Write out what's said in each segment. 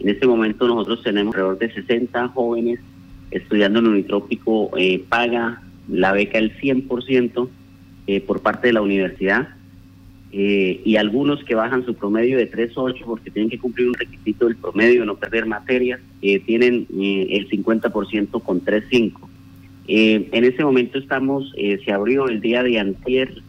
En este momento nosotros tenemos alrededor de 60 jóvenes estudiando en Unitrópico, eh, paga la beca el 100% eh, por parte de la universidad eh, y algunos que bajan su promedio de 3.8 porque tienen que cumplir un requisito del promedio, no perder materias, tienen el 50% con 3.5. en este momento estamos, se abrió el día de antier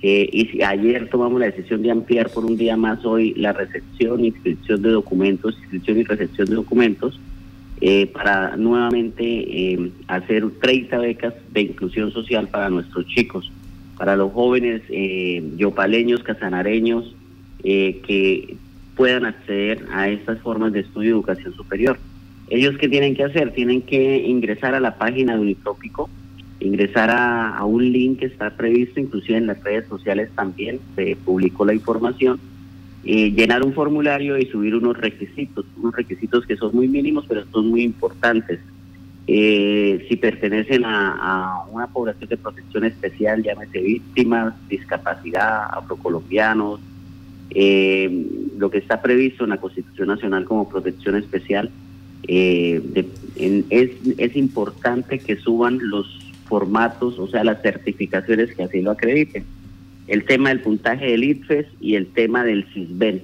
y ayer tomamos la decisión de ampliar por un día más hoy la recepción, inscripción de documentos, inscripción y recepción de documentos eh, para nuevamente eh, hacer 30 becas de inclusión social para nuestros chicos, para los jóvenes eh, yopaleños, casanareños, eh, que puedan acceder a estas formas de estudio y educación superior. Ellos qué tienen que hacer? Tienen que ingresar a la página de Unitópico, ingresar a, un link que está previsto, inclusive en las redes sociales también se publicó la información, eh, llenar un formulario y subir unos requisitos, unos requisitos que son muy mínimos, pero son muy importantes. Eh, si pertenecen a, una población de protección especial, llámese víctimas, discapacidad, afrocolombianos, eh, lo que está previsto en la Constitución Nacional como protección especial, es, es importante que suban los formatos, o sea, las certificaciones que así lo acrediten el tema del puntaje del ITFES y el tema del CISBEN.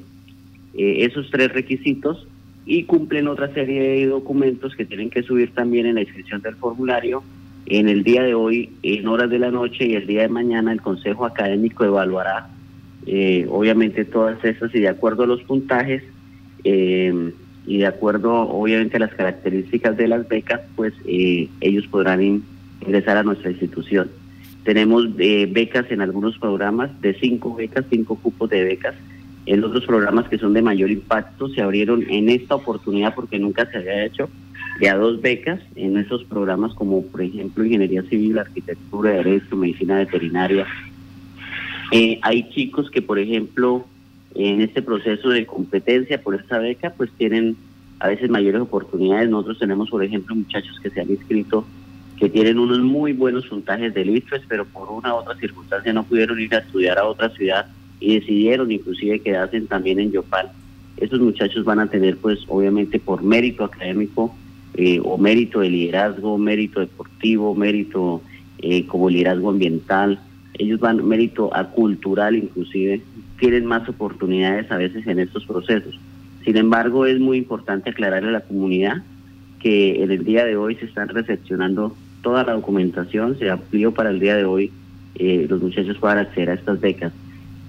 Eh, esos tres requisitos y cumplen otra serie de documentos que tienen que subir también en la inscripción del formulario. En el día de hoy, en horas de la noche y el día de mañana, el Consejo Académico evaluará eh, obviamente todas esas y de acuerdo a los puntajes eh, y de acuerdo obviamente a las características de las becas, pues ellos podrán ingresar a nuestra institución. Tenemos eh, becas en algunos programas, de cinco becas, cinco cupos de becas. En otros programas que son de mayor impacto se abrieron en esta oportunidad porque nunca se había hecho ya dos becas en esos programas como por ejemplo ingeniería civil, arquitectura, derecho, medicina veterinaria. Eh, hay chicos que por ejemplo en este proceso de competencia por esta beca pues tienen a veces mayores oportunidades. Nosotros tenemos por ejemplo muchachos que se han inscrito que tienen unos muy buenos puntajes de IFES, pero por una u otra circunstancia no pudieron ir a estudiar a otra ciudad y decidieron inclusive quedarse también en Yopal. Esos muchachos van a tener, pues, obviamente por mérito académico eh, o mérito de liderazgo, mérito deportivo, mérito eh, como liderazgo ambiental, ellos van mérito a cultural inclusive, tienen más oportunidades a veces en estos procesos. Sin embargo, es muy importante aclararle a la comunidad que en el día de hoy se están recepcionando toda la documentación, se amplió para el día de hoy, eh, los muchachos puedan acceder a estas becas.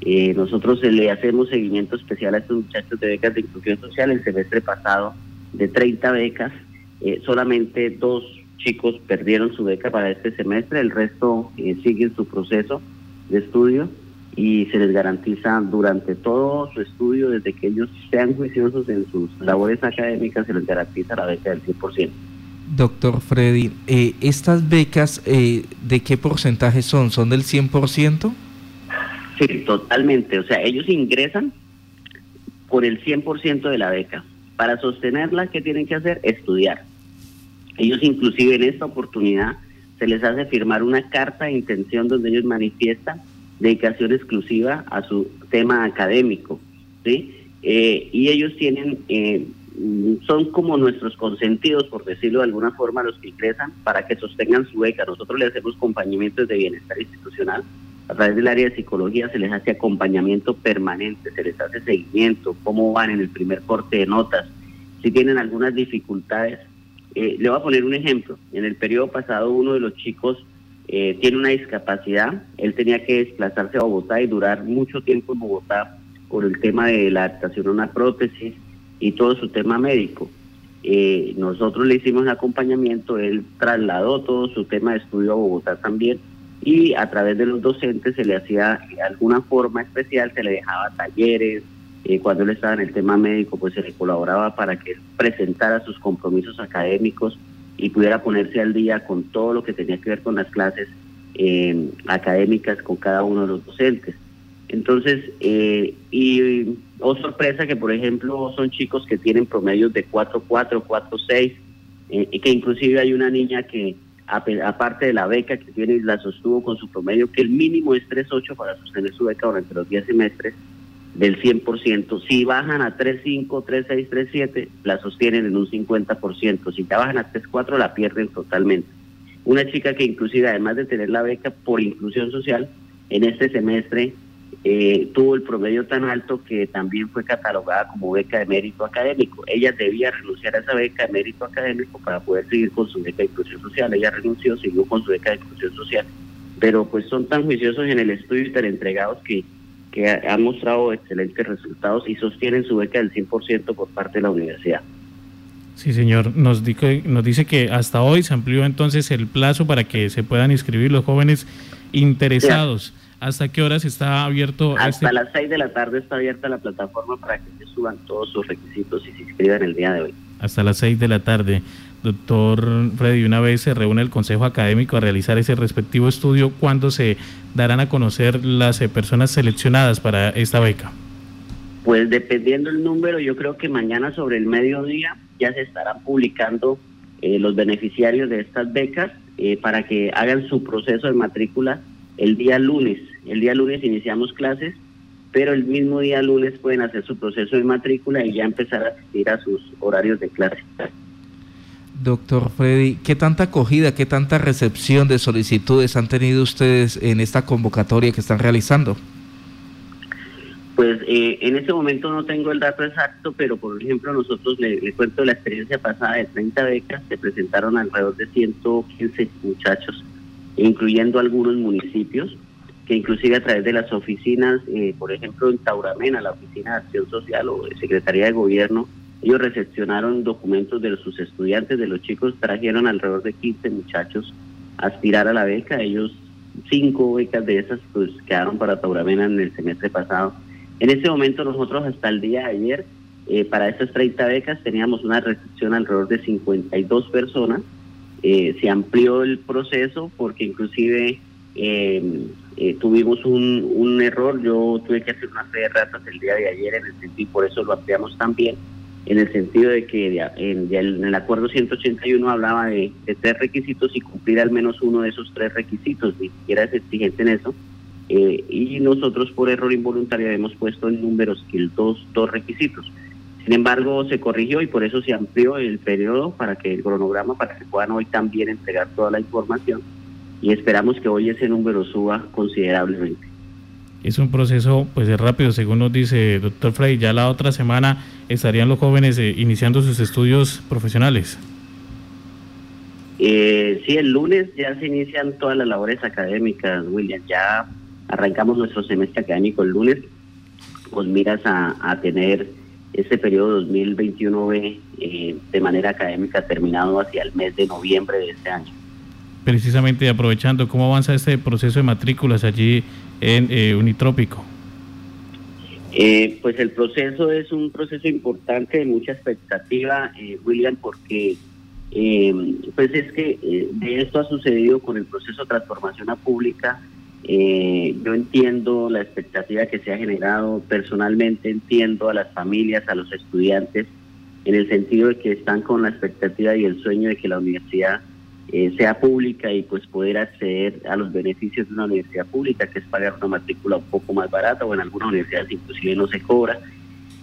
Eh, nosotros le hacemos seguimiento especial a estos muchachos de becas de inclusión social. El semestre pasado, de 30 becas, eh, solamente dos chicos perdieron su beca para este semestre, el resto siguen su proceso de estudio y se les garantiza durante todo su estudio, desde que ellos sean juiciosos en sus labores académicas, se les garantiza la beca del 100%. Doctor Freddy, eh, ¿estas becas eh, de qué porcentaje son? ¿Son del 100%? Sí, totalmente. O sea, ellos ingresan por el 100% de la beca. Para sostenerla, ¿qué tienen que hacer? Estudiar. Ellos inclusive en esta oportunidad se les hace firmar una carta de intención donde ellos manifiestan dedicación exclusiva a su tema académico. ¿sí? Eh, y ellos tienen Mm, son como nuestros consentidos, por decirlo de alguna forma, los que ingresan para que sostengan su beca. Nosotros le hacemos acompañamientos de bienestar institucional. A través del área de psicología se les hace acompañamiento permanente, se les hace seguimiento, cómo van en el primer corte de notas, si tienen algunas dificultades. Eh, le voy a poner un ejemplo. En el periodo pasado uno de los chicos eh, tiene una discapacidad, él tenía que desplazarse a Bogotá y durar mucho tiempo en Bogotá por el tema de la adaptación a una prótesis y todo su tema médico. Eh, nosotros le hicimos acompañamiento, él trasladó todo su tema de estudio a Bogotá también y a través de los docentes se le hacía de alguna forma especial, se le dejaba talleres, eh, cuando él estaba en el tema médico pues se le colaboraba para que presentara sus compromisos académicos y pudiera ponerse al día con todo lo que tenía que ver con las clases eh, académicas con cada uno de los docentes. Entonces, eh, y oh sorpresa que por ejemplo son chicos que tienen promedios de 4.4, 4.6, eh, que inclusive hay una niña que aparte de la beca que tiene la sostuvo con su promedio, que el mínimo es 3.8 para sostener su beca durante los 10 semestres, del 100%. Si bajan a 3.5, 3.6, 3.7, la sostienen en un 50%. Si ya bajan a 3.4, la pierden totalmente. Una chica que inclusive, además de tener la beca por inclusión social, en este semestre eh, tuvo el promedio tan alto que también fue catalogada como beca de mérito académico. Ella debía renunciar a esa beca de mérito académico para poder seguir con su beca de inclusión social. Ella renunció, siguió con su beca de inclusión social. Pero pues son tan juiciosos en el estudio y tan entregados que que han mostrado excelentes resultados y sostienen su beca del 100% por parte de la universidad. Sí, señor. Nos, nos dice que hasta hoy se amplió entonces el plazo para que se puedan inscribir los jóvenes interesados. ¿Hasta qué horas está abierto? Hasta este las 6 de la tarde está abierta la plataforma para que se suban todos sus requisitos y se inscriban el día de hoy. Hasta las 6 de la tarde. Doctor Freddy, una vez se reúne el Consejo Académico a realizar ese respectivo estudio, ¿cuándo se darán a conocer las eh, personas seleccionadas para esta beca? Pues dependiendo el número, yo creo que mañana sobre el mediodía ya se estarán publicando eh, los beneficiarios de estas becas eh, para que hagan su proceso de matrícula el día lunes. El día lunes iniciamos clases, pero el mismo día lunes pueden hacer su proceso de matrícula y ya empezar a asistir a sus horarios de clase. Doctor Freddy, ¿qué tanta acogida, qué tanta recepción de solicitudes han tenido ustedes en esta convocatoria que están realizando? Pues eh, en este momento no tengo el dato exacto, pero por ejemplo nosotros le, cuento la experiencia pasada de 30 becas, se presentaron alrededor de 115 muchachos, incluyendo algunos municipios, que inclusive a través de las oficinas, eh, por ejemplo en Tauramena, la Oficina de Acción Social o de Secretaría de Gobierno, ellos recepcionaron documentos de sus estudiantes, de los chicos, trajeron alrededor de 15 muchachos a aspirar a la beca. Ellos, cinco becas de esas, pues quedaron para Tauramena en el semestre pasado. En ese momento nosotros hasta el día de ayer, eh, para esas 30 becas, teníamos una recepción alrededor de 52 personas. Eh, se amplió el proceso porque inclusive tuvimos un, un, error. Yo tuve que hacer una fe de ratas el día de ayer en el sentido y por eso lo ampliamos también en el sentido de que en, el acuerdo 181 hablaba de, tres requisitos y cumplir al menos uno de esos tres requisitos, ni siquiera es exigente en eso. Eh, y nosotros por error involuntario hemos puesto en números que el dos, dos requisitos. Sin embargo, se corrigió y por eso se amplió el periodo para que el cronograma, para que puedan hoy también entregar toda la información y esperamos que hoy ese número suba considerablemente es un proceso pues rápido, según nos dice el doctor Frey. Ya la otra semana estarían los jóvenes eh, iniciando sus estudios profesionales. Eh, sí, el lunes ya se inician todas las labores académicas, William. Ya arrancamos nuestro semestre académico el lunes, pues miras a, tener este periodo 2021B eh, de manera académica terminado hacia el mes de noviembre de este año. Precisamente aprovechando, ¿cómo avanza este proceso de matrículas allí en eh, Unitrópico? Eh, pues el proceso es un proceso importante de mucha expectativa, eh, William, porque pues es que de esto ha sucedido con el proceso de transformación a pública. yo entiendo la expectativa que se ha generado, personalmente entiendo a las familias, a los estudiantes, en el sentido de que están con la expectativa y el sueño de que la universidad eh, sea pública y pues poder acceder a los beneficios de una universidad pública, que es pagar una matrícula un poco más barata o en algunas universidades inclusive no se cobra.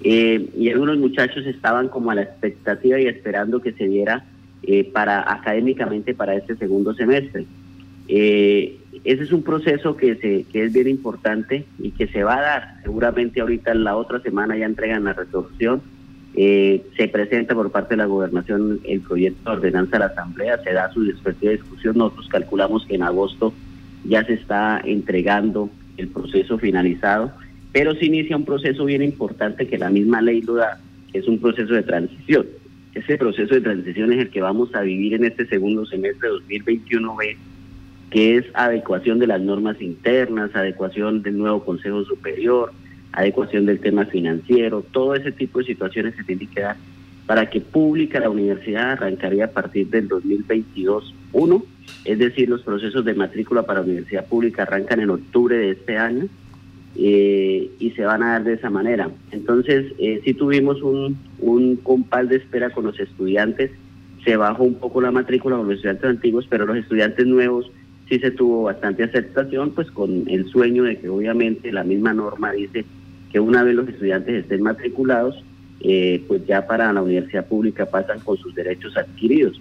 Eh, y algunos muchachos estaban como a la expectativa y esperando que se diera eh, para académicamente para este segundo semestre. ese es un proceso que, se, que es bien importante y que se va a dar. Seguramente ahorita la otra semana ya entregan la resolución eh, se presenta por parte de la gobernación el proyecto de ordenanza a la Asamblea, se da su respectiva discusión. Nosotros calculamos que en agosto ya se está entregando el proceso finalizado, pero se inicia un proceso bien importante que la misma ley lo da, que es un proceso de transición. Ese proceso de transición es el que vamos a vivir en este segundo semestre de 2021 que es adecuación de las normas internas, adecuación del nuevo Consejo Superior, adecuación del tema financiero, todo ese tipo de situaciones se tienen que dar para que pública la universidad arrancaría a partir del 2022-1, es decir, los procesos de matrícula para universidad pública arrancan en octubre de este año eh, y se van a dar de esa manera. Entonces, eh, sí tuvimos un, un compás de espera con los estudiantes, se bajó un poco la matrícula con los estudiantes antiguos, pero los estudiantes nuevos sí se tuvo bastante aceptación, pues con el sueño de que obviamente la misma norma dice que una vez los estudiantes estén matriculados, eh, pues ya para la universidad pública pasan con sus derechos adquiridos.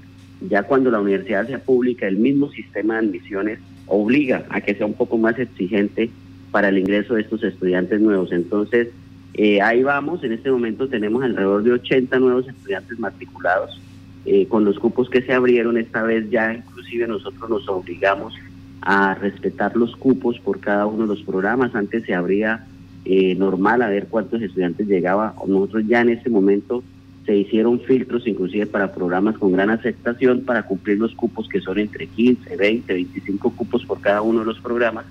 Ya cuando la universidad sea pública, el mismo sistema de admisiones obliga a que sea un poco más exigente para el ingreso de estos estudiantes nuevos. Entonces, eh, ahí vamos, en este momento tenemos alrededor de 80 nuevos estudiantes matriculados. Eh, con los cupos que se abrieron esta vez ya inclusive nosotros nos obligamos a respetar los cupos por cada uno de los programas. Antes se abría eh, normal a ver cuántos estudiantes llegaba. Nosotros ya en este momento se hicieron filtros inclusive para programas con gran aceptación para cumplir los cupos que son entre 15, 20, 25 cupos por cada uno de los programas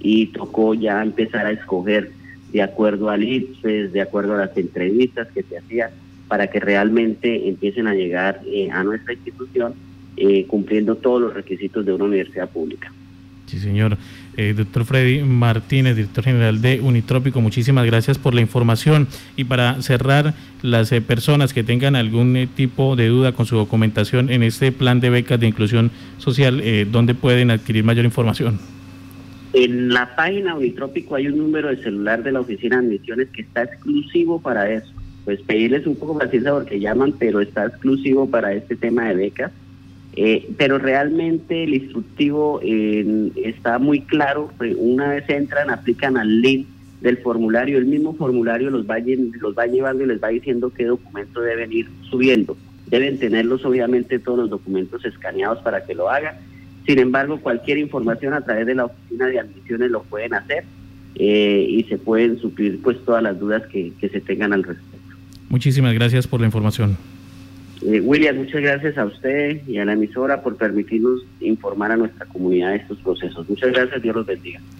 y tocó ya empezar a escoger de acuerdo al IPSES, de acuerdo a las entrevistas que se hacían para que realmente empiecen a llegar eh, a nuestra institución eh, cumpliendo todos los requisitos de una universidad pública. Sí, señor. Eh, doctor Freddy Martínez, director general de Unitrópico, muchísimas gracias por la información. Y para cerrar, las eh, personas que tengan algún eh, tipo de duda con su documentación en este plan de becas de inclusión social, ¿dónde pueden adquirir mayor información? En la página Unitrópico hay un número de celular de la oficina de admisiones que está exclusivo para eso. Pues pedirles un poco paciencia porque llaman, pero está exclusivo para este tema de becas eh, pero realmente el instructivo está muy claro. Una vez entran, aplican al link del formulario, el mismo formulario los va, los va llevando y les va diciendo qué documento deben ir subiendo. Deben tenerlos obviamente todos los documentos escaneados para que lo hagan. Sin embargo, cualquier información a través de la oficina de admisiones lo pueden hacer eh, y se pueden suplir pues todas las dudas que se tengan al respecto. Muchísimas gracias por la información. Eh, William, muchas gracias a usted y a la emisora por permitirnos informar a nuestra comunidad de estos procesos. Muchas gracias, Dios los bendiga.